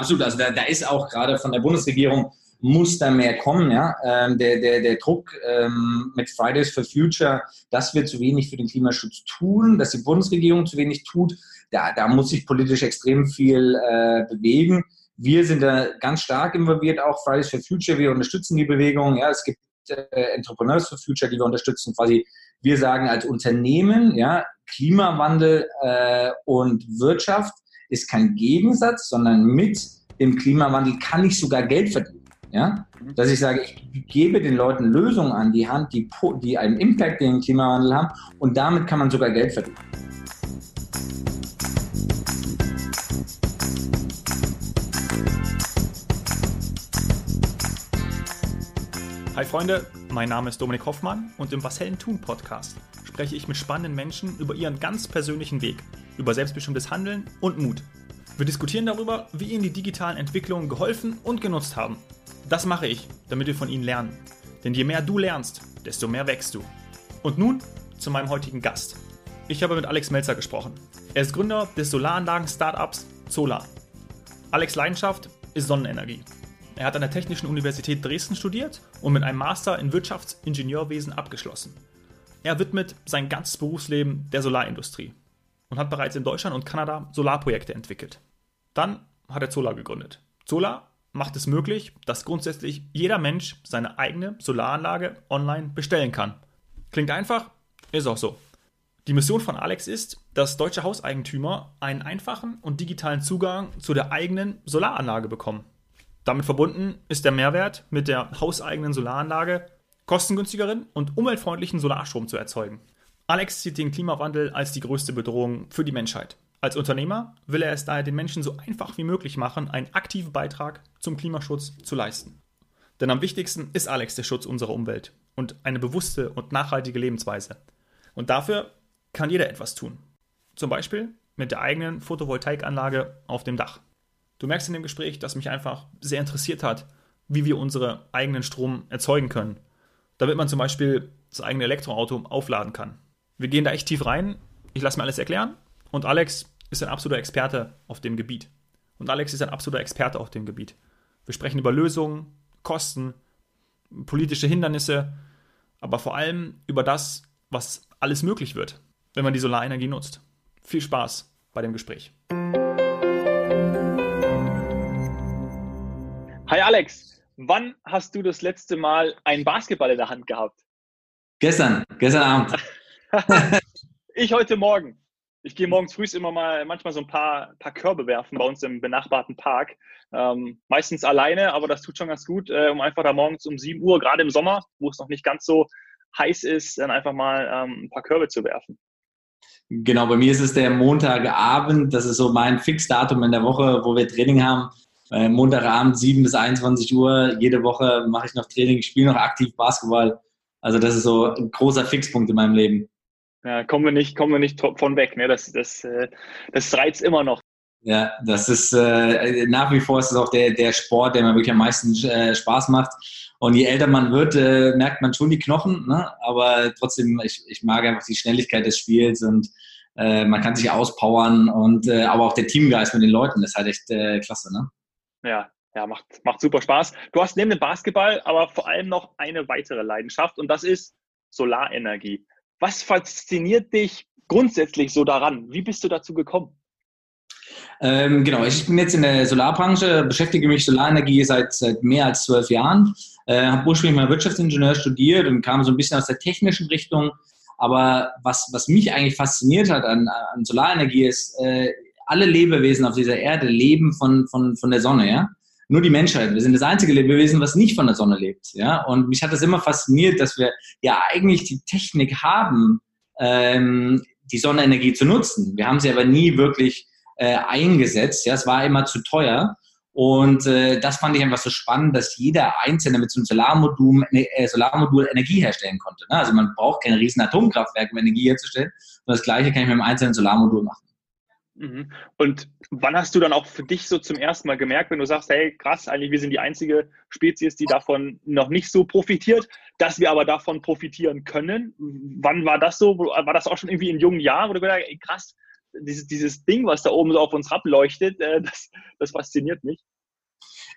absolut. Also da, da ist auch gerade von der Bundesregierung muss da mehr kommen. Ja? Ähm, der, der, der Druck ähm, mit Fridays for Future, dass wir zu wenig für den Klimaschutz tun, dass die Bundesregierung zu wenig tut, da, da muss sich politisch extrem viel äh, bewegen. Wir sind da ganz stark involviert, auch Fridays for Future. Wir unterstützen die Bewegung. Ja, es gibt äh, Entrepreneurs for Future, die wir unterstützen. Quasi, wir sagen als Unternehmen, ja, Klimawandel äh, und Wirtschaft ist kein Gegensatz, sondern mit dem Klimawandel kann ich sogar Geld verdienen. Ja? Mhm. Dass ich sage, ich gebe den Leuten Lösungen an die Hand, die, die einen Impact in den Klimawandel haben und damit kann man sogar Geld verdienen. Hi Freunde, mein Name ist Dominik Hoffmann und im Was Hellen tun Podcast spreche ich mit spannenden Menschen über ihren ganz persönlichen Weg, über selbstbestimmtes Handeln und Mut. Wir diskutieren darüber, wie ihnen die digitalen Entwicklungen geholfen und genutzt haben das mache ich, damit wir von ihnen lernen. Denn je mehr du lernst, desto mehr wächst du. Und nun zu meinem heutigen Gast. Ich habe mit Alex Melzer gesprochen. Er ist Gründer des Solaranlagen-Startups Solar. Alex Leidenschaft ist Sonnenenergie. Er hat an der Technischen Universität Dresden studiert und mit einem Master in Wirtschaftsingenieurwesen abgeschlossen. Er widmet sein ganzes Berufsleben der Solarindustrie und hat bereits in Deutschland und Kanada Solarprojekte entwickelt. Dann hat er Solar gegründet. Solar macht es möglich, dass grundsätzlich jeder Mensch seine eigene Solaranlage online bestellen kann. Klingt einfach, ist auch so. Die Mission von Alex ist, dass deutsche Hauseigentümer einen einfachen und digitalen Zugang zu der eigenen Solaranlage bekommen. Damit verbunden ist der Mehrwert, mit der hauseigenen Solaranlage kostengünstigeren und umweltfreundlichen Solarstrom zu erzeugen. Alex sieht den Klimawandel als die größte Bedrohung für die Menschheit. Als Unternehmer will er es daher den Menschen so einfach wie möglich machen, einen aktiven Beitrag zum Klimaschutz zu leisten. Denn am wichtigsten ist Alex der Schutz unserer Umwelt und eine bewusste und nachhaltige Lebensweise. Und dafür kann jeder etwas tun. Zum Beispiel mit der eigenen Photovoltaikanlage auf dem Dach. Du merkst in dem Gespräch, dass mich einfach sehr interessiert hat, wie wir unseren eigenen Strom erzeugen können, damit man zum Beispiel das eigene Elektroauto aufladen kann. Wir gehen da echt tief rein. Ich lasse mir alles erklären und Alex ist ein absoluter Experte auf dem Gebiet. Und Alex ist ein absoluter Experte auf dem Gebiet. Wir sprechen über Lösungen, Kosten, politische Hindernisse, aber vor allem über das, was alles möglich wird, wenn man die Solarenergie nutzt. Viel Spaß bei dem Gespräch. Hi Alex, wann hast du das letzte Mal einen Basketball in der Hand gehabt? Gestern, gestern Abend. ich heute Morgen. Ich gehe morgens früh immer mal manchmal so ein paar, paar Körbe werfen bei uns im benachbarten Park. Ähm, meistens alleine, aber das tut schon ganz gut, äh, um einfach da morgens um 7 Uhr, gerade im Sommer, wo es noch nicht ganz so heiß ist, dann einfach mal ähm, ein paar Körbe zu werfen. Genau, bei mir ist es der Montagabend. Das ist so mein Fixdatum in der Woche, wo wir Training haben. Äh, Montagabend 7 bis 21 Uhr. Jede Woche mache ich noch Training, ich spiele noch aktiv Basketball. Also das ist so ein großer Fixpunkt in meinem Leben. Ja, kommen wir nicht, kommen wir nicht von weg. Ne? Das, das, äh, das reizt immer noch. Ja, das ist äh, nach wie vor ist es auch der, der Sport, der mir wirklich am meisten äh, Spaß macht. Und je älter man wird, äh, merkt man schon die Knochen, ne? aber trotzdem, ich, ich mag einfach die Schnelligkeit des Spiels und äh, man kann sich auspowern und äh, aber auch der Teamgeist mit den Leuten ist halt echt äh, klasse, ne? Ja, ja, macht, macht super Spaß. Du hast neben dem Basketball aber vor allem noch eine weitere Leidenschaft und das ist Solarenergie. Was fasziniert dich grundsätzlich so daran? Wie bist du dazu gekommen? Ähm, genau, ich bin jetzt in der Solarbranche, beschäftige mich Solarenergie seit, seit mehr als zwölf Jahren, äh, habe ursprünglich mal Wirtschaftsingenieur studiert und kam so ein bisschen aus der technischen Richtung. Aber was, was mich eigentlich fasziniert hat an, an Solarenergie ist, äh, alle Lebewesen auf dieser Erde leben von, von, von der Sonne, ja. Nur die Menschheit. Wir sind das einzige Lebewesen, was nicht von der Sonne lebt, ja. Und mich hat das immer fasziniert, dass wir ja eigentlich die Technik haben, ähm, die Sonnenenergie zu nutzen. Wir haben sie aber nie wirklich äh, eingesetzt. Ja, es war immer zu teuer. Und äh, das fand ich einfach so spannend, dass jeder Einzelne mit so einem Solarmodul, äh, Solarmodul Energie herstellen konnte. Ne? Also man braucht keine riesen Atomkraftwerke, um Energie herzustellen. Und das Gleiche kann ich mit einem einzelnen Solarmodul machen. Mhm. Und wann hast du dann auch für dich so zum ersten Mal gemerkt, wenn du sagst, hey, krass, eigentlich wir sind die einzige Spezies, die davon noch nicht so profitiert, dass wir aber davon profitieren können? Wann war das so? War das auch schon irgendwie in jungen Jahren, wo du gedacht hast, krass, dieses, dieses Ding, was da oben so auf uns ableuchtet, äh, das, das fasziniert mich.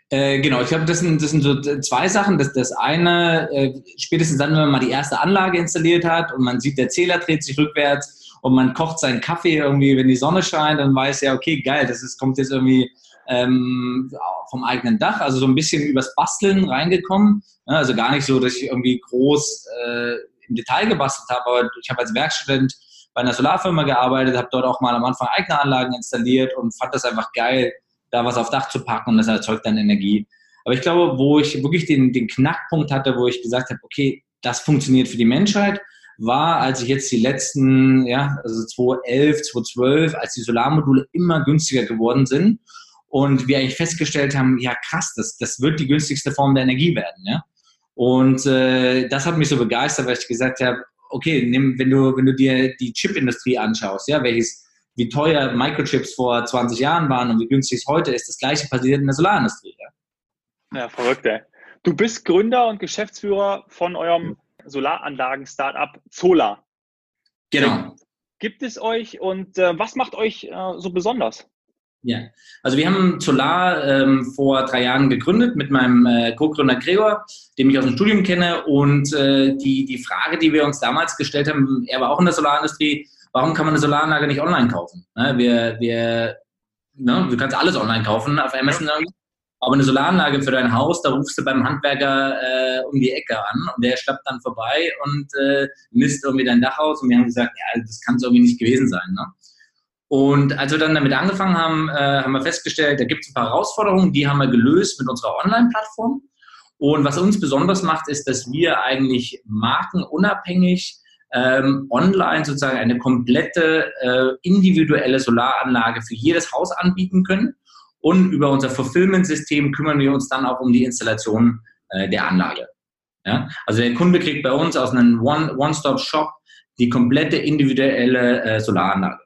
Äh, genau, ich glaube, das sind, das sind so zwei Sachen. Das, das eine, äh, spätestens dann, wenn man mal die erste Anlage installiert hat und man sieht, der Zähler dreht sich rückwärts und man kocht seinen Kaffee irgendwie, wenn die Sonne scheint, dann weiß ja, okay, geil, das ist, kommt jetzt irgendwie ähm, vom eigenen Dach, also so ein bisschen übers Basteln reingekommen. Also gar nicht so, dass ich irgendwie groß äh, im Detail gebastelt habe, aber ich habe als Werkstudent bei einer Solarfirma gearbeitet, habe dort auch mal am Anfang eigene Anlagen installiert und fand das einfach geil, da was auf Dach zu packen und das erzeugt dann Energie. Aber ich glaube, wo ich wirklich den, den Knackpunkt hatte, wo ich gesagt habe, okay, das funktioniert für die Menschheit, war, als ich jetzt die letzten, ja, also 2011, 2012, als die Solarmodule immer günstiger geworden sind und wir eigentlich festgestellt haben, ja krass, das, das wird die günstigste Form der Energie werden, ja. Und äh, das hat mich so begeistert, weil ich gesagt habe, okay, nimm, wenn du, wenn du dir die Chipindustrie anschaust, ja, welches, wie teuer Microchips vor 20 Jahren waren und wie günstig es heute ist, das gleiche passiert in der Solarindustrie, ja. Ja, verrückt, ey. Du bist Gründer und Geschäftsführer von eurem Solaranlagen-Startup Zola. Genau. Gibt es euch und äh, was macht euch äh, so besonders? Ja, also wir haben Solar ähm, vor drei Jahren gegründet mit meinem äh, Co-Gründer Gregor, den ich aus dem Studium kenne. Und äh, die, die Frage, die wir uns damals gestellt haben, er war auch in der Solarindustrie, warum kann man eine Solaranlage nicht online kaufen? Ne, wir, wir, ne, du kannst alles online kaufen auf Amazon. Aber eine Solaranlage für dein Haus, da rufst du beim Handwerker äh, um die Ecke an und der schlappt dann vorbei und äh, misst irgendwie dein Dach aus. Und wir haben gesagt, ja, das kann es irgendwie nicht gewesen sein. Ne? Und als wir dann damit angefangen haben, äh, haben wir festgestellt, da gibt es ein paar Herausforderungen, die haben wir gelöst mit unserer Online-Plattform. Und was uns besonders macht, ist, dass wir eigentlich markenunabhängig ähm, online sozusagen eine komplette äh, individuelle Solaranlage für jedes Haus anbieten können. Und über unser Fulfillment-System kümmern wir uns dann auch um die Installation äh, der Anlage. Ja? Also der Kunde kriegt bei uns aus einem One-Stop-Shop die komplette individuelle äh, Solaranlage.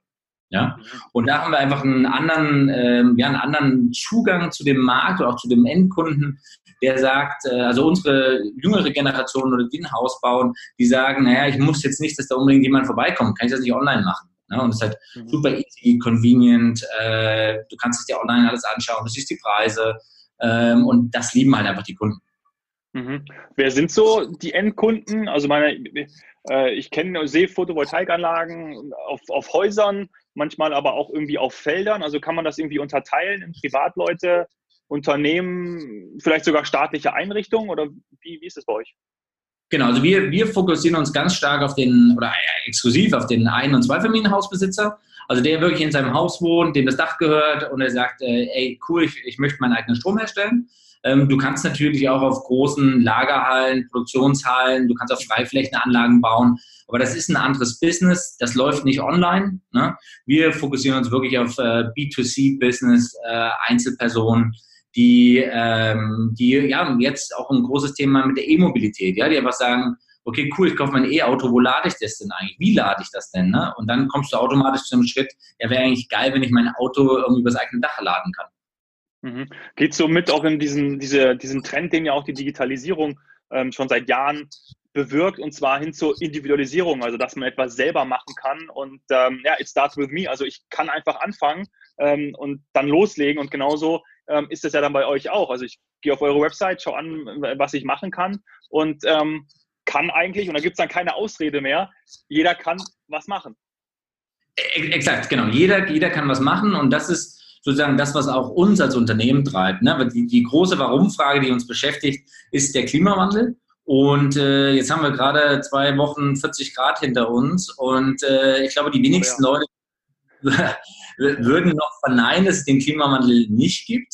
Ja? Und da haben wir einfach einen anderen, ähm, ja, einen anderen Zugang zu dem Markt oder auch zu dem Endkunden, der sagt, äh, also unsere jüngere Generation oder die ein Haus bauen, die sagen, naja, ich muss jetzt nicht, dass da unbedingt jemand vorbeikommt, kann ich das nicht online machen. Ne? Und es ist halt mhm. super easy, convenient, äh, du kannst es dir online alles anschauen, du siehst die Preise ähm, und das lieben halt einfach die Kunden. Mhm. Wer sind so die Endkunden? Also meine, äh, ich kenne, sehe Photovoltaikanlagen auf, auf Häusern, manchmal aber auch irgendwie auf Feldern. Also kann man das irgendwie unterteilen in Privatleute, Unternehmen, vielleicht sogar staatliche Einrichtungen oder wie, wie ist das bei euch? Genau, also wir, wir fokussieren uns ganz stark auf den, oder exklusiv auf den Ein- und Zweifamilienhausbesitzer. Also der wirklich in seinem Haus wohnt, dem das Dach gehört und er sagt, äh, ey, cool, ich, ich möchte meinen eigenen Strom herstellen. Ähm, du kannst natürlich auch auf großen Lagerhallen, Produktionshallen, du kannst auf Freiflächenanlagen bauen, aber das ist ein anderes Business, das läuft nicht online. Ne? Wir fokussieren uns wirklich auf äh, B2C-Business, äh, Einzelpersonen, die, ähm, die ja jetzt auch ein großes Thema mit der E-Mobilität, ja, die einfach sagen, okay, cool, ich kaufe mein E-Auto, wo lade ich das denn eigentlich? Wie lade ich das denn? Ne? Und dann kommst du automatisch zu einem Schritt, ja, wäre eigentlich geil, wenn ich mein Auto irgendwie übers eigene Dach laden kann. Mhm. Geht so mit auch in diesen, diese, diesen Trend, den ja auch die Digitalisierung ähm, schon seit Jahren bewirkt, und zwar hin zur Individualisierung, also dass man etwas selber machen kann. Und ähm, ja, it starts with me. Also ich kann einfach anfangen ähm, und dann loslegen. Und genauso ähm, ist es ja dann bei euch auch. Also ich gehe auf eure Website, schaue an, was ich machen kann und ähm, kann eigentlich, und da gibt es dann keine Ausrede mehr, jeder kann was machen. Exakt, genau. Jeder, jeder kann was machen und das ist sozusagen das, was auch uns als Unternehmen treibt. Ne? Die, die große Warum-Frage, die uns beschäftigt, ist der Klimawandel. Und äh, jetzt haben wir gerade zwei Wochen 40 Grad hinter uns und äh, ich glaube, die wenigsten oh, ja. Leute würden noch verneinen, dass es den Klimawandel nicht gibt.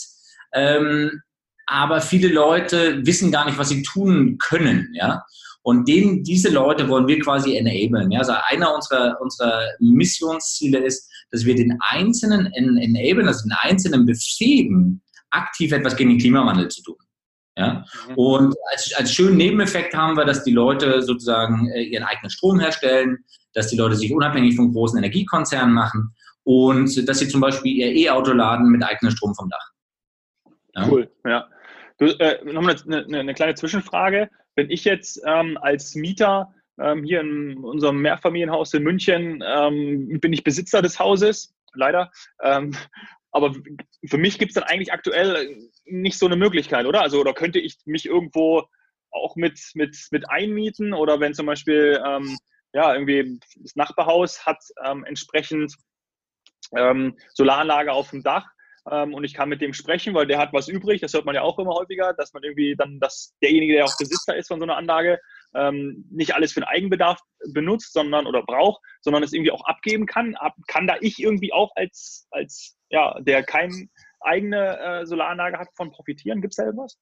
Ähm, aber viele Leute wissen gar nicht, was sie tun können. Ja? Und den, diese Leute wollen wir quasi enablen. Ja? Also einer unserer, unserer Missionsziele ist, dass wir den Einzelnen enablen, also den Einzelnen befähigen, aktiv etwas gegen den Klimawandel zu tun. Ja? Mhm. Und als, als schönen Nebeneffekt haben wir, dass die Leute sozusagen äh, ihren eigenen Strom herstellen, dass die Leute sich unabhängig von großen Energiekonzernen machen und dass sie zum Beispiel ihr E-Auto laden mit eigenem Strom vom Dach. Ja? Cool, ja. Du, äh, nochmal eine, eine, eine, kleine Zwischenfrage. Wenn ich jetzt ähm, als Mieter ähm, hier in unserem Mehrfamilienhaus in München ähm, bin ich Besitzer des Hauses, leider. Ähm, aber für mich gibt es dann eigentlich aktuell nicht so eine Möglichkeit, oder? Also, oder könnte ich mich irgendwo auch mit, mit, mit einmieten oder wenn zum Beispiel ähm, ja, irgendwie das Nachbarhaus hat ähm, entsprechend ähm, Solaranlage auf dem Dach ähm, und ich kann mit dem sprechen, weil der hat was übrig. Das hört man ja auch immer häufiger, dass man irgendwie dann, dass derjenige, der auch Besitzer ist von so einer Anlage, ähm, nicht alles für den Eigenbedarf benutzt, sondern oder braucht, sondern es irgendwie auch abgeben kann. Ab, kann da ich irgendwie auch als, als ja, der keine eigene äh, Solaranlage hat, von profitieren? Gibt es da irgendwas?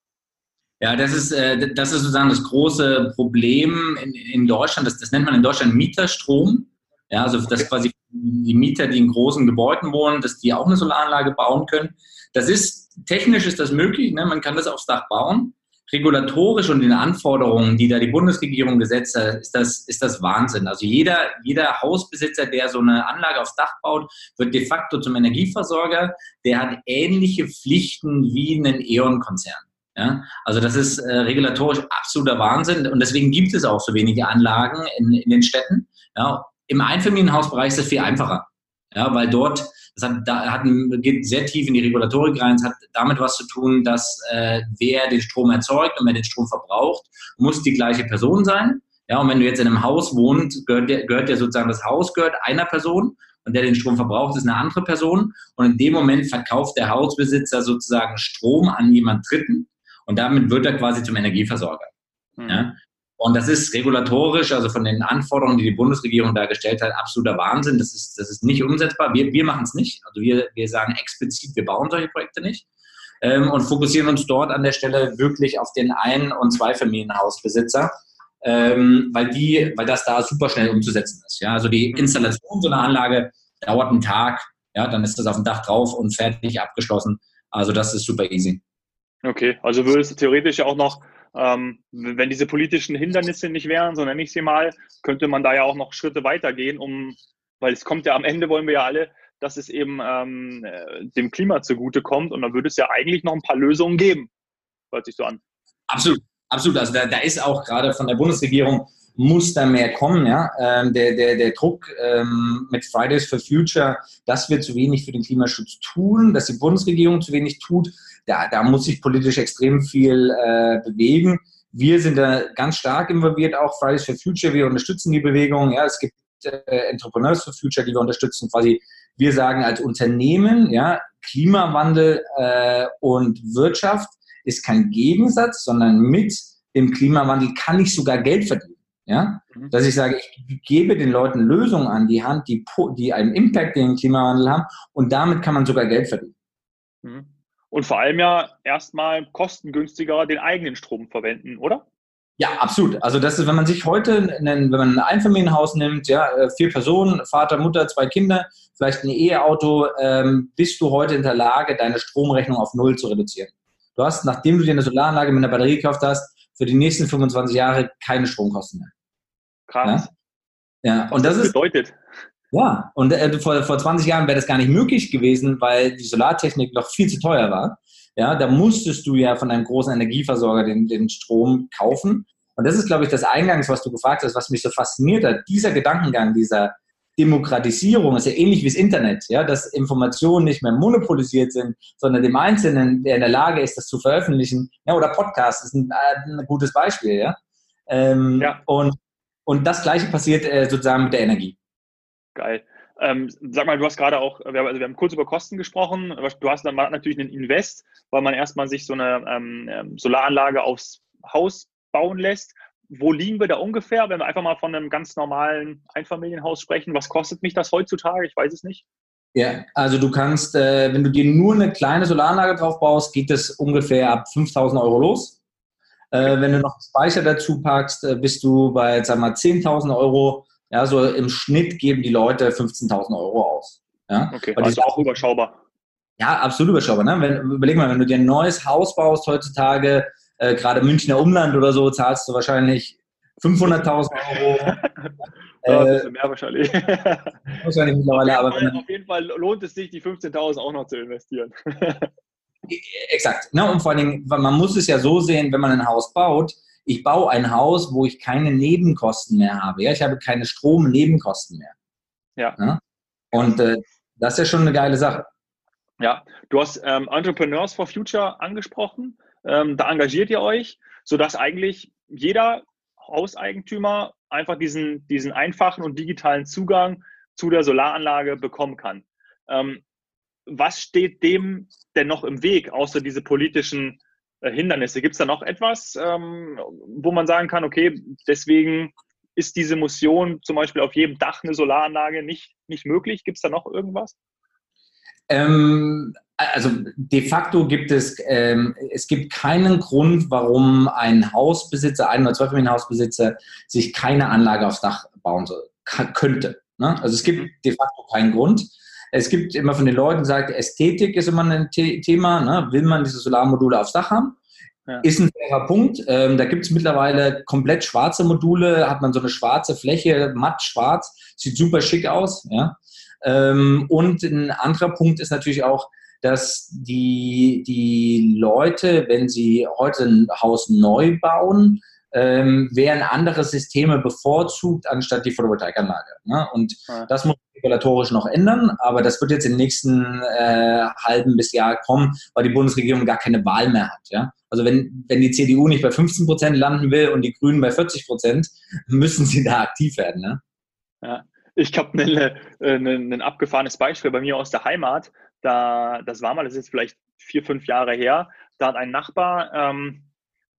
Ja, das ist, äh, das ist sozusagen das große Problem in, in Deutschland. Das, das nennt man in Deutschland Mieterstrom. Ja, also dass quasi die Mieter, die in großen Gebäuden wohnen, dass die auch eine Solaranlage bauen können. Das ist, technisch ist das möglich, ne? man kann das aufs Dach bauen. Regulatorisch und den Anforderungen, die da die Bundesregierung gesetzt hat, ist das, ist das Wahnsinn. Also jeder, jeder Hausbesitzer, der so eine Anlage aufs Dach baut, wird de facto zum Energieversorger. Der hat ähnliche Pflichten wie ein E.ON-Konzern. Ja, also das ist äh, regulatorisch absoluter Wahnsinn und deswegen gibt es auch so wenige Anlagen in, in den Städten. Ja, im Einfamilienhausbereich ist das viel einfacher, ja, weil dort, das hat, da hat, geht sehr tief in die Regulatorik rein, es hat damit was zu tun, dass äh, wer den Strom erzeugt und wer den Strom verbraucht, muss die gleiche Person sein. Ja, und wenn du jetzt in einem Haus wohnst, gehört, der, gehört ja sozusagen das Haus gehört einer Person und der den Strom verbraucht, ist eine andere Person. Und in dem Moment verkauft der Hausbesitzer sozusagen Strom an jemand Dritten und damit wird er quasi zum Energieversorger. Mhm. Ja? Und das ist regulatorisch, also von den Anforderungen, die die Bundesregierung da gestellt hat, absoluter Wahnsinn. Das ist, das ist nicht umsetzbar. Wir, wir machen es nicht. Also wir, wir sagen explizit, wir bauen solche Projekte nicht ähm, und fokussieren uns dort an der Stelle wirklich auf den Ein- und Zweifamilienhausbesitzer, ähm, weil, die, weil das da super schnell umzusetzen ist. Ja? Also die Installation so einer Anlage dauert einen Tag, ja, dann ist das auf dem Dach drauf und fertig abgeschlossen. Also das ist super easy. Okay, also würde es theoretisch auch noch ähm, wenn diese politischen Hindernisse nicht wären, so nenne ich sie mal, könnte man da ja auch noch Schritte weitergehen, um, weil es kommt ja am Ende, wollen wir ja alle, dass es eben ähm, äh, dem Klima zugutekommt und dann würde es ja eigentlich noch ein paar Lösungen geben. Hört sich so an. Absolut, absolut. Also da, da ist auch gerade von der Bundesregierung muss da mehr kommen. Ja? Ähm, der, der, der Druck ähm, mit Fridays for Future, dass wir zu wenig für den Klimaschutz tun, dass die Bundesregierung zu wenig tut, da, da muss sich politisch extrem viel äh, bewegen. Wir sind da ganz stark involviert, auch Fridays for Future. Wir unterstützen die Bewegung. Ja, es gibt äh, Entrepreneurs for Future, die wir unterstützen. Quasi, wir sagen als Unternehmen, ja, Klimawandel äh, und Wirtschaft ist kein Gegensatz, sondern mit dem Klimawandel kann ich sogar Geld verdienen. Ja? Mhm. Dass ich sage, ich gebe den Leuten Lösungen an die Hand, die, die einen Impact in den Klimawandel haben und damit kann man sogar Geld verdienen. Mhm. Und vor allem ja erstmal kostengünstiger den eigenen Strom verwenden, oder? Ja, absolut. Also das ist, wenn man sich heute, einen, wenn man ein Einfamilienhaus nimmt, ja, äh, vier Personen, Vater, Mutter, zwei Kinder, vielleicht ein E-Auto, ähm, bist du heute in der Lage, deine Stromrechnung auf Null zu reduzieren. Du hast, nachdem du dir eine Solaranlage mit einer Batterie gekauft hast, für die nächsten 25 Jahre keine Stromkosten mehr. Krass. Ja, ja. und das, das bedeutet. Ist, ja, und äh, vor, vor 20 Jahren wäre das gar nicht möglich gewesen, weil die Solartechnik noch viel zu teuer war. Ja, da musstest du ja von einem großen Energieversorger den, den Strom kaufen. Und das ist, glaube ich, das Eingangs, was du gefragt hast, was mich so fasziniert hat. Dieser Gedankengang, dieser Demokratisierung ist ja ähnlich wie das Internet, ja, dass Informationen nicht mehr monopolisiert sind, sondern dem Einzelnen, der in der Lage ist, das zu veröffentlichen, ja, oder Podcast ist ein, äh, ein gutes Beispiel, ja. Ähm, ja. Und, und das Gleiche passiert äh, sozusagen mit der Energie. Geil. Ähm, sag mal, du hast gerade auch, wir haben, also wir haben kurz über Kosten gesprochen. Du hast dann natürlich einen Invest, weil man erstmal sich so eine ähm, ähm, Solaranlage aufs Haus bauen lässt. Wo liegen wir da ungefähr, wenn wir einfach mal von einem ganz normalen Einfamilienhaus sprechen? Was kostet mich das heutzutage? Ich weiß es nicht. Ja, also du kannst, äh, wenn du dir nur eine kleine Solaranlage drauf baust, geht es ungefähr ab 5000 Euro los. Äh, wenn du noch Speicher dazu packst, äh, bist du bei, sag mal, 10.000 Euro. Ja, so im Schnitt geben die Leute 15.000 Euro aus. Ja? Okay, also ist auch überschaubar. Ja, absolut überschaubar. Ne? Wenn, überleg mal, wenn du dir ein neues Haus baust heutzutage, äh, gerade Münchner Umland oder so, zahlst du wahrscheinlich 500.000 Euro. ja, äh, mehr wahrscheinlich. wahrscheinlich mittlerweile, aber auf jeden Fall lohnt es sich, die 15.000 auch noch zu investieren. Exakt. Ne? Und vor allen Dingen, man muss es ja so sehen, wenn man ein Haus baut, ich baue ein Haus, wo ich keine Nebenkosten mehr habe. Ja? Ich habe keine Strom-Nebenkosten mehr. Ja. Ne? Und äh, das ist ja schon eine geile Sache. Ja, du hast ähm, Entrepreneurs for Future angesprochen. Ähm, da engagiert ihr euch, sodass eigentlich jeder Hauseigentümer einfach diesen, diesen einfachen und digitalen Zugang zu der Solaranlage bekommen kann. Ähm, was steht dem denn noch im Weg, außer diese politischen äh, Hindernisse? Gibt es da noch etwas, ähm, wo man sagen kann, okay, deswegen ist diese Motion zum Beispiel auf jedem Dach eine Solaranlage nicht, nicht möglich? Gibt es da noch irgendwas? Ähm, also de facto gibt es, ähm, es gibt keinen Grund, warum ein Hausbesitzer, ein oder zwei Hausbesitzer sich keine Anlage aufs Dach bauen soll, könnte. Ne? Also es gibt mhm. de facto keinen Grund. Es gibt immer von den Leuten gesagt, Ästhetik ist immer ein Thema. Ne? Will man diese Solarmodule aufs Dach haben? Ja. Ist ein fairer Punkt. Ähm, da gibt es mittlerweile komplett schwarze Module, hat man so eine schwarze Fläche, matt schwarz, sieht super schick aus. Ja? Ähm, und ein anderer Punkt ist natürlich auch, dass die, die Leute, wenn sie heute ein Haus neu bauen, ähm, werden andere Systeme bevorzugt anstatt die Photovoltaikanlage. Ne? Und ja. das muss regulatorisch noch ändern, aber das wird jetzt im nächsten äh, halben bis Jahr kommen, weil die Bundesregierung gar keine Wahl mehr hat. Ja? Also wenn, wenn die CDU nicht bei 15 Prozent landen will und die Grünen bei 40 Prozent, müssen sie da aktiv werden. Ne? Ja. Ich habe ein ne, ne, ne, abgefahrenes Beispiel bei mir aus der Heimat. Da, das war mal, das ist jetzt vielleicht vier, fünf Jahre her. Da hat ein Nachbar ähm,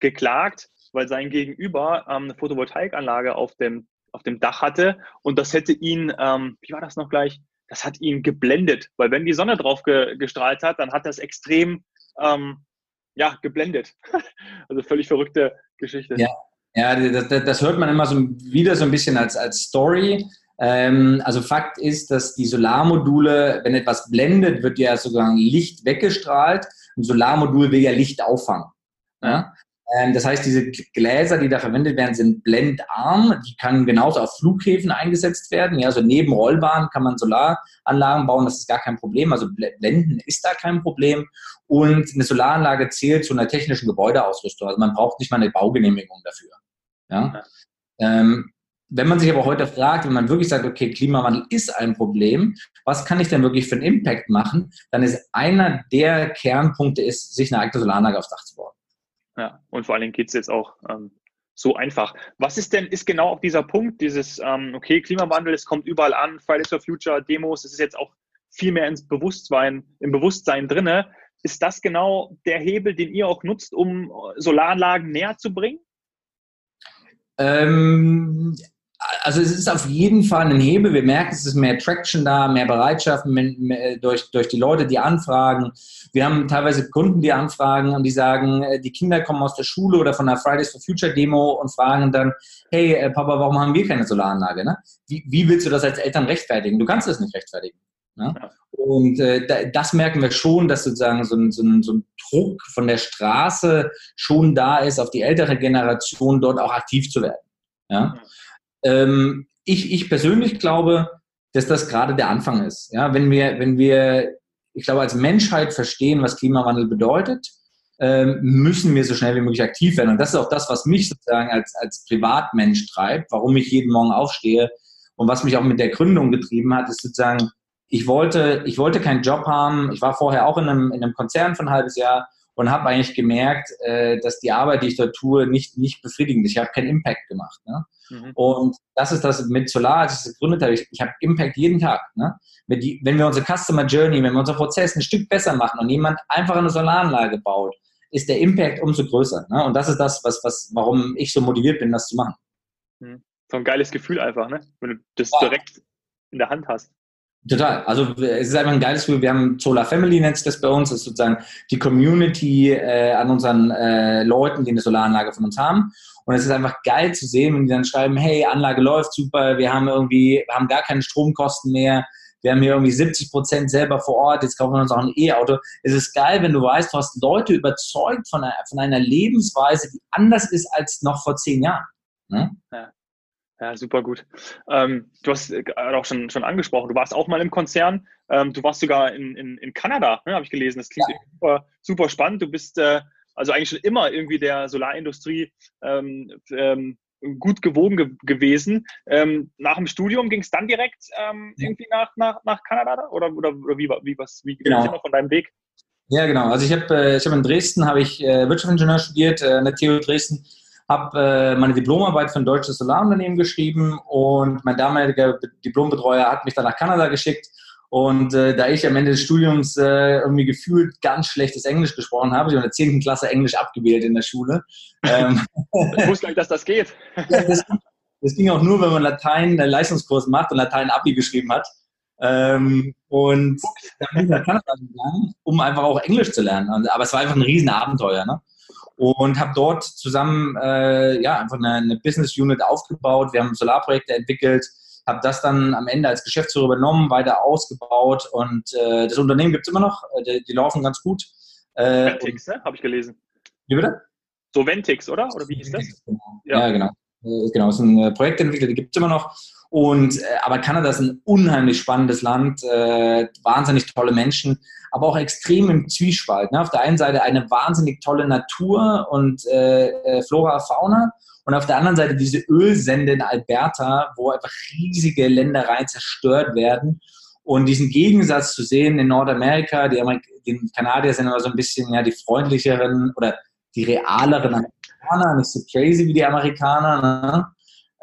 geklagt, weil sein Gegenüber ähm, eine Photovoltaikanlage auf dem, auf dem Dach hatte und das hätte ihn, ähm, wie war das noch gleich? Das hat ihn geblendet, weil wenn die Sonne drauf ge gestrahlt hat, dann hat das extrem ähm, ja, geblendet. also völlig verrückte Geschichte. Ja, ja das, das, hört man immer so wieder so ein bisschen als, als Story. Ähm, also Fakt ist, dass die Solarmodule, wenn etwas blendet, wird ja sozusagen Licht weggestrahlt. Ein Solarmodul will ja Licht auffangen. Ja? Ähm, das heißt, diese Gläser, die da verwendet werden, sind blendarm. Die können genauso auf Flughäfen eingesetzt werden. Ja, also neben Rollbahnen kann man Solaranlagen bauen. Das ist gar kein Problem. Also Blenden ist da kein Problem. Und eine Solaranlage zählt zu einer technischen Gebäudeausrüstung. Also man braucht nicht mal eine Baugenehmigung dafür. Ja. Ähm, wenn man sich aber heute fragt, wenn man wirklich sagt, okay, Klimawandel ist ein Problem, was kann ich denn wirklich für einen Impact machen, dann ist einer der Kernpunkte ist, sich eine eigene Solaranlage aufs Dach zu bauen. Ja, und vor allen Dingen geht es jetzt auch ähm, so einfach. Was ist denn, ist genau auch dieser Punkt, dieses, ähm, okay, Klimawandel, es kommt überall an, Fridays for Future, Demos, es ist jetzt auch viel mehr ins Bewusstsein, im Bewusstsein drinne. Ist das genau der Hebel, den ihr auch nutzt, um Solaranlagen näher zu bringen? Ähm, also es ist auf jeden Fall ein Hebel. Wir merken, es ist mehr Traction da, mehr Bereitschaft mehr, durch, durch die Leute, die anfragen. Wir haben teilweise Kunden, die anfragen und die sagen, äh, die Kinder kommen aus der Schule oder von der Fridays for Future Demo und fragen dann, hey äh, Papa, warum haben wir keine Solaranlage? Ne? Wie, wie willst du das als Eltern rechtfertigen? Du kannst das nicht rechtfertigen. Ne? Und äh, das merken wir schon, dass sozusagen so ein, so, ein, so ein Druck von der Straße schon da ist, auf die ältere Generation dort auch aktiv zu werden. Ja? Ähm, ich, ich persönlich glaube, dass das gerade der Anfang ist. Ja, wenn wir, wenn wir, ich glaube, als Menschheit verstehen, was Klimawandel bedeutet, ähm, müssen wir so schnell wie möglich aktiv werden. Und das ist auch das, was mich sozusagen als, als Privatmensch treibt, warum ich jeden Morgen aufstehe und was mich auch mit der Gründung getrieben hat, ist sozusagen, ich wollte, ich wollte keinen Job haben. Ich war vorher auch in einem, in einem Konzern für ein halbes Jahr und habe eigentlich gemerkt, äh, dass die Arbeit, die ich dort tue, nicht, nicht befriedigend ist. Ich habe keinen Impact gemacht. Ne? Mhm. Und das ist das mit Solar, als ich es gegründet habe. Ich, ich habe Impact jeden Tag. Ne? Die, wenn wir unsere Customer Journey, wenn wir unser Prozess ein Stück besser machen und jemand einfach eine Solaranlage baut, ist der Impact umso größer. Ne? Und das ist das, was, was, warum ich so motiviert bin, das zu machen. Mhm. So ein geiles Gefühl einfach, ne? wenn du das ja. direkt in der Hand hast. Total. Also es ist einfach ein geiles Gefühl. Wir haben Solar Family nennt sich das bei uns. Das ist sozusagen die Community äh, an unseren äh, Leuten, die eine Solaranlage von uns haben. Und es ist einfach geil zu sehen, wenn die dann schreiben, hey, Anlage läuft super, wir haben irgendwie, haben gar keine Stromkosten mehr, wir haben hier irgendwie 70 Prozent selber vor Ort, jetzt kaufen wir uns auch ein E-Auto. Es ist geil, wenn du weißt, du hast Leute überzeugt von einer, von einer Lebensweise, die anders ist als noch vor zehn Jahren. Ne? Ja. Ja, super gut. Ähm, du hast äh, auch schon, schon angesprochen, du warst auch mal im Konzern. Ähm, du warst sogar in, in, in Kanada, ne, habe ich gelesen. Das klingt ja. super, super spannend. Du bist äh, also eigentlich schon immer irgendwie der Solarindustrie ähm, ähm, gut gewogen ge gewesen. Ähm, nach dem Studium ging es dann direkt ähm, irgendwie nach, nach, nach Kanada oder, oder, oder wie, wie, was, wie genau. von deinem Weg? Ja, genau. Also ich habe äh, ich hab in Dresden habe ich äh, Wirtschaftsingenieur studiert, äh, in der TU Dresden, habe äh, meine Diplomarbeit für ein deutsches Solarunternehmen geschrieben und mein damaliger Diplombetreuer hat mich dann nach Kanada geschickt. Und äh, da ich am Ende des Studiums äh, irgendwie gefühlt ganz schlechtes Englisch gesprochen habe, ich habe in der 10. Klasse Englisch abgewählt in der Schule. Ähm, ich wusste nicht, dass das geht. das, das, ging auch nur, wenn man Latein äh, Leistungskurs macht und Latein Abi geschrieben hat. Ähm, und da bin ich nach Kanada gegangen, um einfach auch Englisch zu lernen. Aber es war einfach ein Riesenabenteuer. Ne? Und habe dort zusammen äh, ja, einfach eine, eine, Business Unit aufgebaut. Wir haben Solarprojekte entwickelt, habe das dann am Ende als Geschäftsführer übernommen, weiter ausgebaut und äh, das Unternehmen gibt es immer noch. Äh, die, die, laufen ganz gut. Äh, Ventix, ne? habe ich gelesen. Wie bitte? So Ventix, oder? Oder wie hieß das? Genau. Ja. ja, genau. Äh, genau, es ist ein äh, Projektentwickler, die gibt es immer noch. Und, äh, aber Kanada ist ein unheimlich spannendes Land, äh, wahnsinnig tolle Menschen, aber auch extrem im Zwiespalt. Ne? Auf der einen Seite eine wahnsinnig tolle Natur und äh, äh, Flora, Fauna und auf der anderen Seite diese Ölsende in Alberta, wo einfach riesige Ländereien zerstört werden. Und diesen Gegensatz zu sehen in Nordamerika, die, Amerik die Kanadier sind immer so ein bisschen ja, die freundlicheren oder die realeren Amerikaner, nicht so crazy wie die Amerikaner. Ne?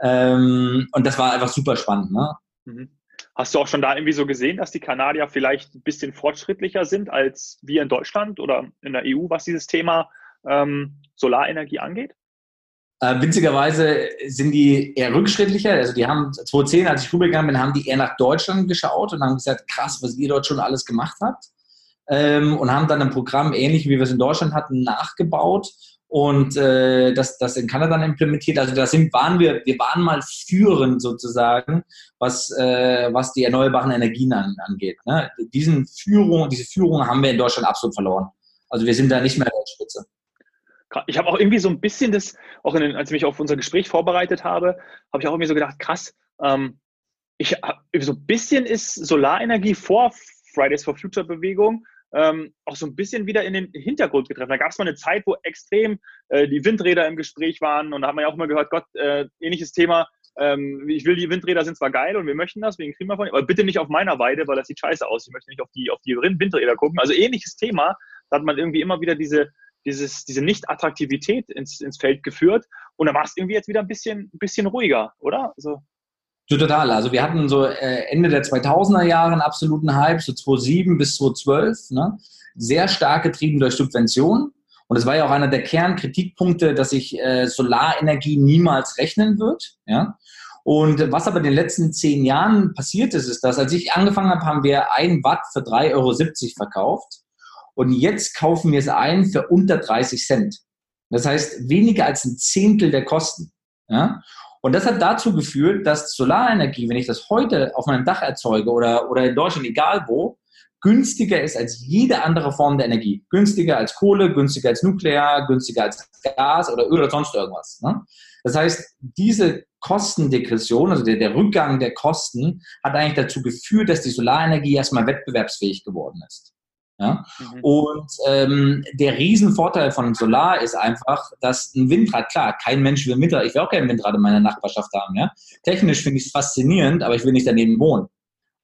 Ähm, und das war einfach super spannend. Ne? Mhm. Hast du auch schon da irgendwie so gesehen, dass die Kanadier vielleicht ein bisschen fortschrittlicher sind als wir in Deutschland oder in der EU, was dieses Thema ähm, Solarenergie angeht? Äh, winzigerweise sind die eher rückschrittlicher. Also die haben 2010, als ich rübergegangen bin, haben die eher nach Deutschland geschaut und haben gesagt, krass, was ihr dort schon alles gemacht habt. Ähm, und haben dann ein Programm ähnlich wie wir es in Deutschland hatten nachgebaut und äh, das, das in Kanada implementiert. Also da sind, waren wir, wir waren mal führend sozusagen, was, äh, was die erneuerbaren Energien an, angeht. Ne? Diesen Führung, diese Führung haben wir in Deutschland absolut verloren. Also wir sind da nicht mehr an der Spitze. Ich habe auch irgendwie so ein bisschen das, auch den, als ich mich auf unser Gespräch vorbereitet habe, habe ich auch irgendwie so gedacht, krass, ähm, ich, so ein bisschen ist Solarenergie vor Fridays for Future Bewegung ähm, auch so ein bisschen wieder in den Hintergrund getroffen. Da gab es mal eine Zeit, wo extrem äh, die Windräder im Gespräch waren und da hat man ja auch mal gehört, Gott, äh, ähnliches Thema, ähm, ich will, die Windräder sind zwar geil und wir möchten das wegen Klimawandel, aber bitte nicht auf meiner Weide, weil das sieht scheiße aus. Ich möchte nicht auf die, auf die Windräder gucken. Also ähnliches Thema, da hat man irgendwie immer wieder diese, dieses, diese Nicht-Attraktivität ins, ins Feld geführt und da war es irgendwie jetzt wieder ein bisschen, bisschen ruhiger, oder? Also, Total. Also wir hatten so äh, Ende der 2000er Jahre einen absoluten Hype, so 2007 bis 2012, ne? sehr stark getrieben durch Subventionen. Und es war ja auch einer der Kernkritikpunkte, dass sich äh, Solarenergie niemals rechnen wird. Ja? Und was aber in den letzten zehn Jahren passiert ist, ist, dass als ich angefangen habe, haben wir ein Watt für 3,70 Euro verkauft. Und jetzt kaufen wir es ein für unter 30 Cent. Das heißt, weniger als ein Zehntel der Kosten. Ja? Und das hat dazu geführt, dass Solarenergie, wenn ich das heute auf meinem Dach erzeuge oder, oder in Deutschland, egal wo, günstiger ist als jede andere Form der Energie. Günstiger als Kohle, günstiger als Nuklear, günstiger als Gas oder Öl oder sonst irgendwas. Ne? Das heißt, diese Kostendegression, also der, der Rückgang der Kosten, hat eigentlich dazu geführt, dass die Solarenergie erstmal wettbewerbsfähig geworden ist. Ja? Mhm. Und ähm, der Riesenvorteil von Solar ist einfach, dass ein Windrad, klar, kein Mensch will Windrad, ich will auch kein Windrad in meiner Nachbarschaft haben. Ja? Technisch finde ich es faszinierend, aber ich will nicht daneben wohnen.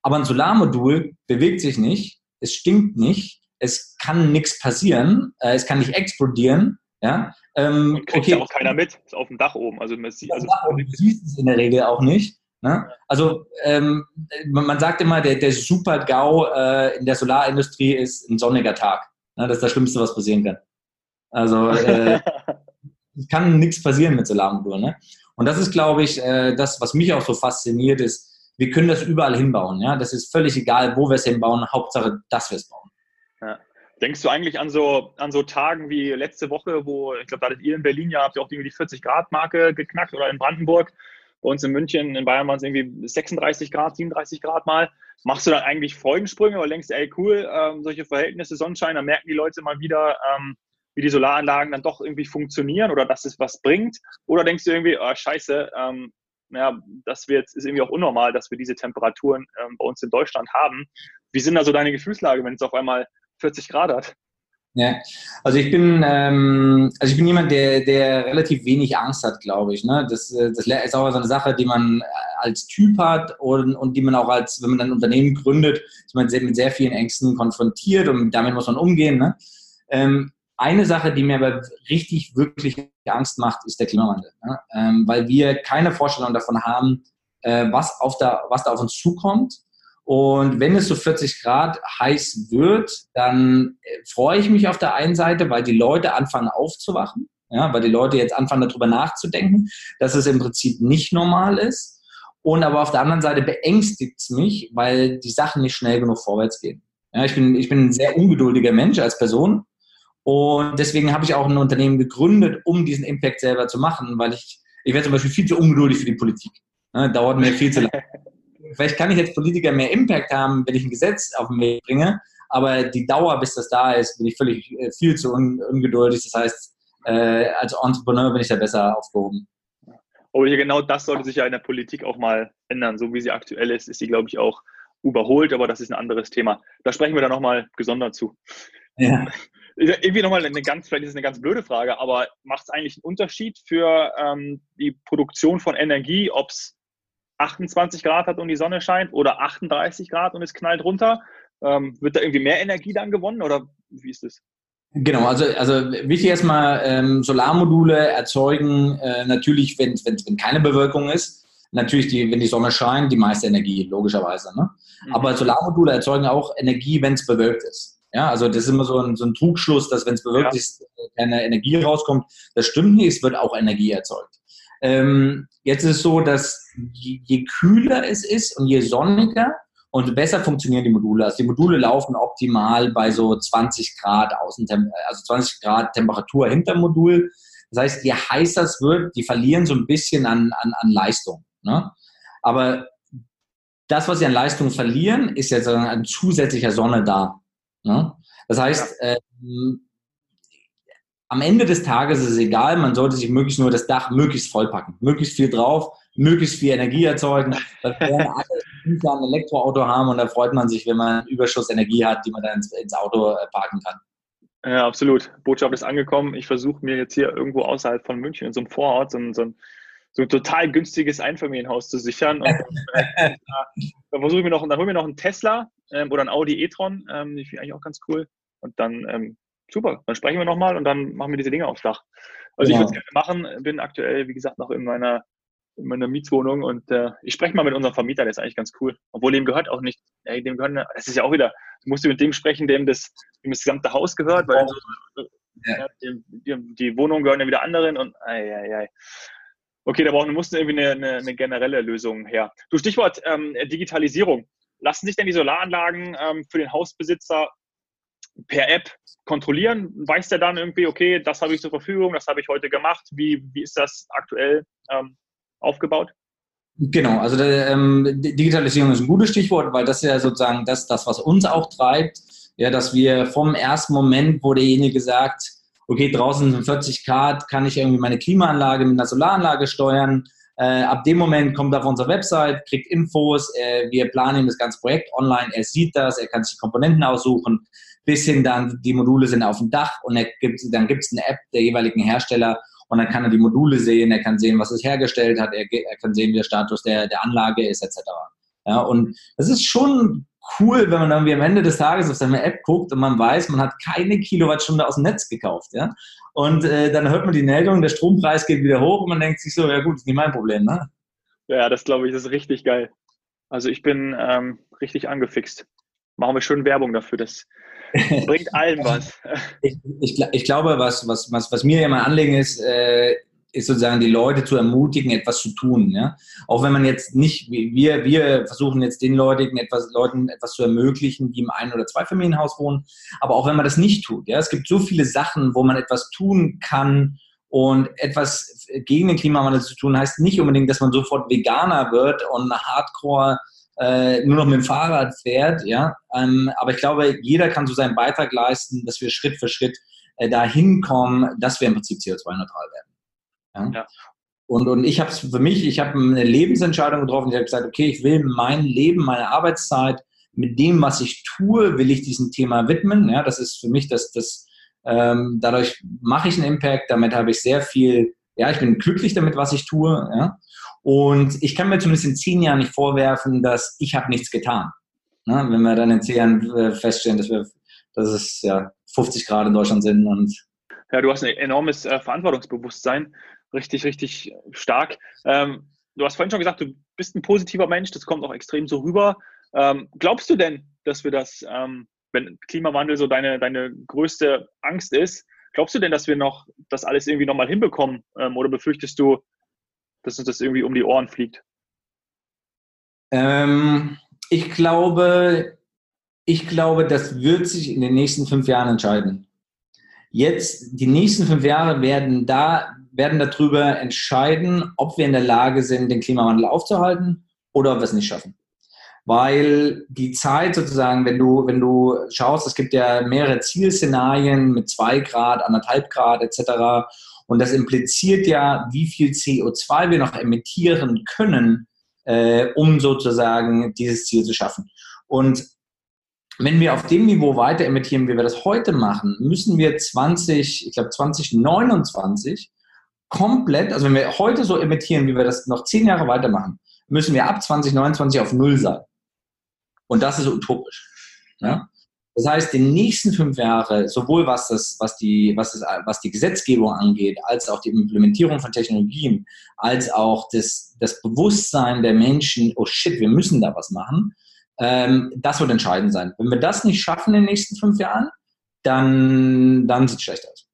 Aber ein Solarmodul bewegt sich nicht, es stinkt nicht, es kann nichts passieren, äh, es kann nicht explodieren. Ja? Ähm, kriegt okay. ja auch keiner mit, ist auf dem Dach oben. Also, man sieht, also, du siehst es in der Regel auch nicht. Ne? Also ähm, man sagt immer, der, der Super-GAU äh, in der Solarindustrie ist ein sonniger Tag. Ne? Das ist das Schlimmste, was passieren kann. Also äh, kann nichts passieren mit Solarmodulen. Ne? Und das ist, glaube ich, äh, das, was mich auch so fasziniert, ist, wir können das überall hinbauen. Ja? Das ist völlig egal, wo wir es hinbauen. Hauptsache, dass wir es bauen. Ja. Denkst du eigentlich an so, an so Tagen wie letzte Woche, wo, ich glaube, da hattet ihr in Berlin ja, habt ihr auch irgendwie die 40-Grad-Marke geknackt oder in Brandenburg, bei uns in München, in Bayern waren es irgendwie 36 Grad, 37 Grad mal. Machst du dann eigentlich Folgensprünge oder denkst, ey cool, ähm, solche Verhältnisse, Sonnenschein, dann merken die Leute mal wieder, ähm, wie die Solaranlagen dann doch irgendwie funktionieren oder dass es was bringt? Oder denkst du irgendwie, oh, scheiße, ähm, ja, das wird, ist irgendwie auch unnormal, dass wir diese Temperaturen ähm, bei uns in Deutschland haben. Wie sind da so deine Gefühlslage, wenn es auf einmal 40 Grad hat? Ja, also ich bin, ähm, also ich bin jemand, der, der relativ wenig Angst hat, glaube ich. Ne? Das, äh, das ist auch so eine Sache, die man äh, als Typ hat und, und die man auch als, wenn man ein Unternehmen gründet, ist man mit sehr vielen Ängsten konfrontiert und damit muss man umgehen. Ne? Ähm, eine Sache, die mir aber richtig, wirklich Angst macht, ist der Klimawandel. Ne? Ähm, weil wir keine Vorstellung davon haben, äh, was, auf der, was da auf uns zukommt und wenn es so 40 Grad heiß wird, dann äh, freue ich mich auf der einen Seite, weil die Leute anfangen aufzuwachen, ja, weil die Leute jetzt anfangen darüber nachzudenken, dass es im Prinzip nicht normal ist. Und aber auf der anderen Seite beängstigt es mich, weil die Sachen nicht schnell genug vorwärts gehen. Ja, ich, bin, ich bin ein sehr ungeduldiger Mensch als Person. Und deswegen habe ich auch ein Unternehmen gegründet, um diesen Impact selber zu machen, weil ich, ich werde zum Beispiel viel zu ungeduldig für die Politik. Ja, dauert mir viel zu lange. vielleicht kann ich als Politiker mehr Impact haben, wenn ich ein Gesetz auf den Weg bringe, aber die Dauer, bis das da ist, bin ich völlig äh, viel zu un ungeduldig. Das heißt, äh, als Entrepreneur bin ich da besser aufgehoben. Aber genau das sollte sich ja in der Politik auch mal ändern. So wie sie aktuell ist, ist sie, glaube ich, auch überholt, aber das ist ein anderes Thema. Da sprechen wir dann nochmal gesondert zu. Ja. Irgendwie nochmal eine ganz, vielleicht ist es eine ganz blöde Frage, aber macht es eigentlich einen Unterschied für ähm, die Produktion von Energie, ob es 28 Grad hat und die Sonne scheint oder 38 Grad und es knallt runter? Ähm, wird da irgendwie mehr Energie dann gewonnen oder wie ist das? Genau, also, also wichtig erstmal, ähm, Solarmodule erzeugen äh, natürlich, wenn, wenn, wenn keine Bewölkung ist, natürlich, die, wenn die Sonne scheint, die meiste Energie, logischerweise. Ne? Mhm. Aber Solarmodule erzeugen auch Energie, wenn es bewölkt ist. Ja, also das ist immer so ein, so ein Trugschluss, dass wenn es bewölkt ja. ist, keine Energie rauskommt. Das stimmt nicht, es wird auch Energie erzeugt. Ähm, jetzt ist es so, dass je, je, kühler es ist und je sonniger und besser funktionieren die Module. Also die Module laufen optimal bei so 20 Grad Außentem also 20 Grad Temperatur hinter Modul. Das heißt, je heißer es wird, die verlieren so ein bisschen an, an, an Leistung. Ne? Aber das, was sie an Leistung verlieren, ist jetzt ein zusätzlicher Sonne da. Ne? Das heißt, ja. ähm, am Ende des Tages ist es egal, man sollte sich möglichst nur das Dach möglichst vollpacken, möglichst viel drauf, möglichst viel Energie erzeugen. Dann werden alle ein Elektroauto haben und da freut man sich, wenn man Überschuss Energie hat, die man dann ins, ins Auto äh, parken kann. Ja, absolut. Botschaft ist angekommen. Ich versuche mir jetzt hier irgendwo außerhalb von München in so einem Vorort so ein, so ein, so ein total günstiges Einfamilienhaus zu sichern. Und dann, äh, dann versuche ich mir noch, dann hole mir noch einen Tesla ähm, oder ein Audi e-tron. Ähm, die finde ich eigentlich auch ganz cool. Und dann ähm, super, dann sprechen wir nochmal und dann machen wir diese Dinge aufs Dach. Also genau. ich würde es gerne machen, bin aktuell, wie gesagt, noch in meiner, in meiner Mietswohnung und äh, ich spreche mal mit unserem Vermieter, der ist eigentlich ganz cool. Obwohl dem gehört auch nicht, ey, dem gehört, das ist ja auch wieder, du musst mit dem sprechen, dem das, dem das gesamte Haus gehört, weil so, ja. die, die, die Wohnungen gehören ja wieder anderen und ei, ei, ei. Okay, da brauchen, mussten irgendwie eine, eine, eine, generelle Lösung her. Du Stichwort ähm, Digitalisierung. Lassen sich denn die Solaranlagen ähm, für den Hausbesitzer per App kontrollieren? Weiß der dann irgendwie, okay, das habe ich zur Verfügung, das habe ich heute gemacht? Wie, wie ist das aktuell ähm, aufgebaut? Genau, also ähm, Digitalisierung ist ein gutes Stichwort, weil das ja sozusagen das, das, was uns auch treibt, ja, dass wir vom ersten Moment, wo derjenige sagt, okay, draußen sind 40 Grad, kann ich irgendwie meine Klimaanlage mit einer Solaranlage steuern. Äh, ab dem Moment kommt er auf unsere Website, kriegt Infos, äh, wir planen ihm das ganze Projekt online, er sieht das, er kann sich Komponenten aussuchen, bis hin dann, die Module sind auf dem Dach und gibt, dann gibt es eine App der jeweiligen Hersteller und dann kann er die Module sehen, er kann sehen, was es hergestellt hat, er, er kann sehen, wie der Status der, der Anlage ist, etc. Ja, und das ist schon cool, wenn man dann wie am Ende des Tages auf seine App guckt und man weiß, man hat keine Kilowattstunde aus dem Netz gekauft. Ja? Und äh, dann hört man die Meldung, der Strompreis geht wieder hoch und man denkt sich so, ja gut, ist nicht mein Problem. Ne? Ja, das glaube ich, das ist richtig geil. Also ich bin ähm, richtig angefixt. Machen wir schön Werbung dafür. Das, Bringt allen was. Ich, ich, ich, glaube, was, was, was, was mir immer Anliegen ist, äh, ist sozusagen die Leute zu ermutigen, etwas zu tun. Ja? Auch wenn man jetzt nicht, wir, wir versuchen jetzt den Leuten etwas, Leuten etwas zu ermöglichen, die im Ein- oder Zweifamilienhaus wohnen, aber auch wenn man das nicht tut. Ja? Es gibt so viele Sachen, wo man etwas tun kann und etwas gegen den Klimawandel zu tun, heißt nicht unbedingt, dass man sofort Veganer wird und Hardcore äh, nur noch mit dem Fahrrad fährt, ja. Ähm, aber ich glaube, jeder kann so seinen Beitrag leisten, dass wir Schritt für Schritt äh, dahin kommen, dass wir im Prinzip CO2-neutral werden. Ja? ja. Und, und ich habe es für mich, ich habe eine Lebensentscheidung getroffen. Ich habe gesagt, okay, ich will mein Leben, meine Arbeitszeit mit dem, was ich tue, will ich diesem Thema widmen. Ja, das ist für mich das, das Ähm, dadurch mache ich einen Impact, damit habe ich sehr viel, ja, ich bin glücklich damit, was ich tue. Ja? Und ich kann mir zumindest in zehn Jahren nicht vorwerfen, dass ich habe nichts getan. Ne? Wenn wir dann in zehn Jahren äh, feststellen, dass wir, dass es ja 50 Grad in Deutschland sind und ja, du hast ein enormes äh, Verantwortungsbewusstsein, richtig, richtig stark. Ähm, du hast vorhin schon gesagt, du bist ein positiver Mensch, das kommt auch extrem so rüber. Ähm, glaubst du denn, dass wir das, ähm, wenn Klimawandel so deine, deine größte Angst ist, glaubst du denn, dass wir noch das alles irgendwie nochmal hinbekommen? Ähm, oder befürchtest du, dass uns das irgendwie um die Ohren fliegt? Ähm, ich glaube, ich glaube, das wird sich in den nächsten fünf Jahren entscheiden. Jetzt, die nächsten fünf Jahre werden da, werden darüber entscheiden, ob wir in der Lage sind, den Klimawandel aufzuhalten oder ob wir es nicht schaffen. Weil die Zeit sozusagen, wenn du, wenn du schaust, es gibt ja mehrere Zielszenarien mit zwei Grad, anderthalb Grad etc. Und das impliziert ja, wie viel CO2 wir noch emittieren können, äh, um sozusagen dieses Ziel zu schaffen. Und wenn wir auf dem Niveau weiter emittieren, wie wir das heute machen, müssen wir 20, ich glaube 2029 komplett, also wenn wir heute so emittieren, wie wir das noch zehn Jahre weitermachen, müssen wir ab 2029 auf Null sein. Und das ist utopisch. Ja? Das heißt, die nächsten fünf Jahre, sowohl was, das, was, die, was, das, was die Gesetzgebung angeht, als auch die Implementierung von Technologien, als auch das, das Bewusstsein der Menschen, oh shit, wir müssen da was machen, ähm, das wird entscheidend sein. Wenn wir das nicht schaffen in den nächsten fünf Jahren, dann, dann sieht es schlecht aus.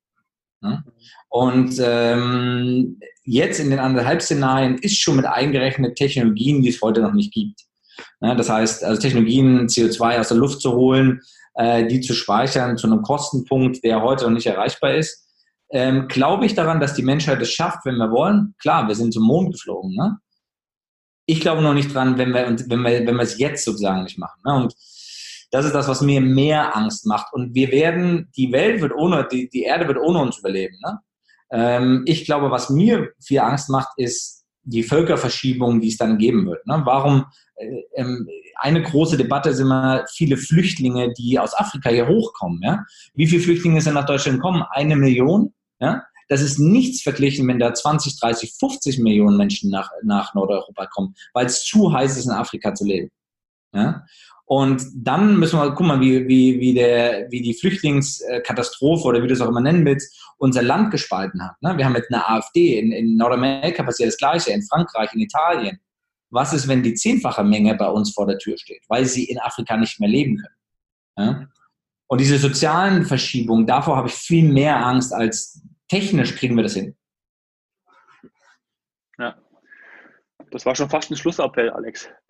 Ja? Und ähm, jetzt in den anderthalb Szenarien ist schon mit eingerechnet Technologien, die es heute noch nicht gibt. Ja, das heißt, also Technologien, CO2 aus der Luft zu holen, äh, die zu speichern zu einem Kostenpunkt, der heute noch nicht erreichbar ist. Ähm, Glaube ich daran, dass die Menschheit es schafft, wenn wir wollen? Klar, wir sind zum Mond geflogen. Ne? Ich glaube noch nicht dran, wenn wir, wenn wir, wenn wir es jetzt sozusagen nicht machen. Ne? Und das ist das, was mir mehr Angst macht. Und wir werden, die Welt wird ohne, die, die Erde wird ohne uns überleben. Ne? Ähm, ich glaube, was mir viel Angst macht, ist die Völkerverschiebung, die es dann geben wird. Ne? Warum äh, ähm, eine große Debatte sind immer viele Flüchtlinge, die aus Afrika hier hochkommen. Ja? Wie viele Flüchtlinge sind nach Deutschland gekommen? Eine Million. Ja? Das ist nichts verglichen, wenn da 20, 30, 50 Millionen Menschen nach, nach Nordeuropa kommen, weil es zu heiß ist, in Afrika zu leben. Ja? Und dann müssen wir, guck mal, wie, wie, wie, der, wie die Flüchtlingskatastrophe oder wie du es auch immer nennen willst, unser Land gespalten hat. Ne? Wir haben jetzt eine AfD, in, in Nordamerika passiert das Gleiche, in Frankreich, in Italien. Was ist, wenn die zehnfache Menge bei uns vor der Tür steht, weil sie in Afrika nicht mehr leben können? Ja? Und diese sozialen Verschiebungen, davor habe ich viel mehr Angst als technisch kriegen wir das hin. Ja. Das war schon fast ein Schlussappell, Alex.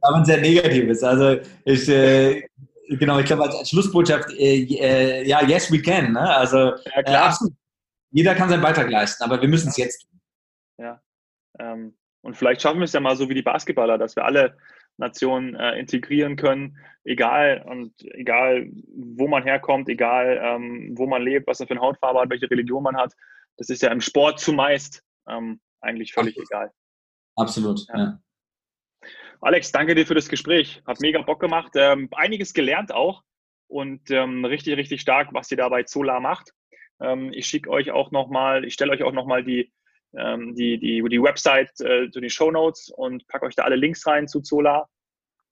Aber ein sehr negatives. Also ich, äh, genau, ich glaube als Schlussbotschaft, äh, äh, ja, yes we can. Ne? Also ja, klar. Äh, jeder kann seinen Beitrag leisten, aber wir müssen es jetzt tun. Ja. Ähm, und vielleicht schaffen wir es ja mal so wie die Basketballer, dass wir alle Nationen äh, integrieren können, egal und egal, wo man herkommt, egal, ähm, wo man lebt, was man für eine Hautfarbe hat, welche Religion man hat. Das ist ja im Sport zumeist ähm, eigentlich völlig Absolut. egal. Absolut, ja. ja. Alex, danke dir für das Gespräch. Hat mega Bock gemacht. Ähm, einiges gelernt auch und ähm, richtig, richtig stark, was ihr da bei Zola macht. Ähm, ich schicke euch auch nochmal, ich stelle euch auch nochmal die ähm, die, die, die Website äh, zu den Show Notes und packe euch da alle Links rein zu Zola.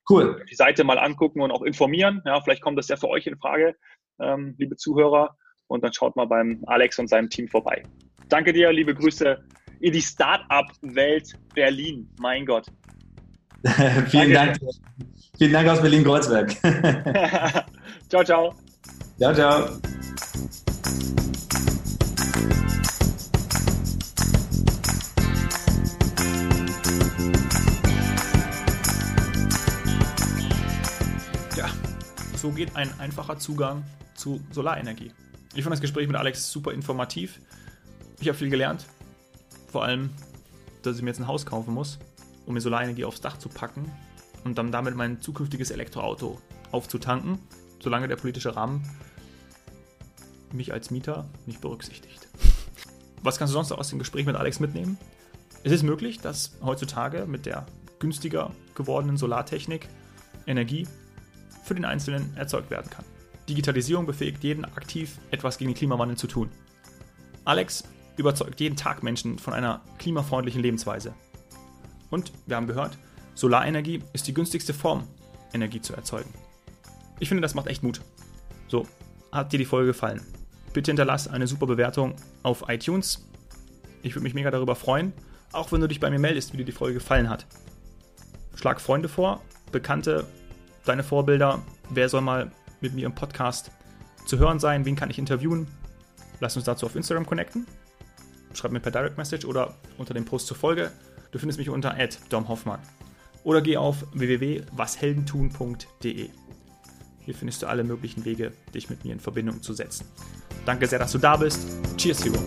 Cool. Die Seite mal angucken und auch informieren. Ja, vielleicht kommt das ja für euch in Frage, ähm, liebe Zuhörer. Und dann schaut mal beim Alex und seinem Team vorbei. Danke dir, liebe Grüße in die Startup-Welt Berlin. Mein Gott. Vielen Dank. Vielen Dank aus Berlin-Kreuzberg. ciao, ciao. Ciao, ciao. So geht ein einfacher Zugang zu Solarenergie. Ich fand das Gespräch mit Alex super informativ. Ich habe viel gelernt. Vor allem, dass ich mir jetzt ein Haus kaufen muss, um mir Solarenergie aufs Dach zu packen und dann damit mein zukünftiges Elektroauto aufzutanken, solange der politische Rahmen mich als Mieter nicht berücksichtigt. Was kannst du sonst aus dem Gespräch mit Alex mitnehmen? Es ist möglich, dass heutzutage mit der günstiger gewordenen Solartechnik Energie für den Einzelnen erzeugt werden kann. Digitalisierung befähigt jeden aktiv, etwas gegen den Klimawandel zu tun. Alex überzeugt jeden Tag Menschen von einer klimafreundlichen Lebensweise. Und wir haben gehört, Solarenergie ist die günstigste Form, Energie zu erzeugen. Ich finde, das macht echt Mut. So, hat dir die Folge gefallen? Bitte hinterlass eine super Bewertung auf iTunes. Ich würde mich mega darüber freuen, auch wenn du dich bei mir meldest, wie dir die Folge gefallen hat. Schlag Freunde vor, Bekannte, deine Vorbilder. Wer soll mal mit mir im Podcast zu hören sein? Wen kann ich interviewen? Lass uns dazu auf Instagram connecten. Schreib mir per Direct Message oder unter dem Post zur Folge. Du findest mich unter domhoffmann. Oder geh auf www.washeldentun.de. Hier findest du alle möglichen Wege, dich mit mir in Verbindung zu setzen. Danke sehr, dass du da bist. Cheers, Hero.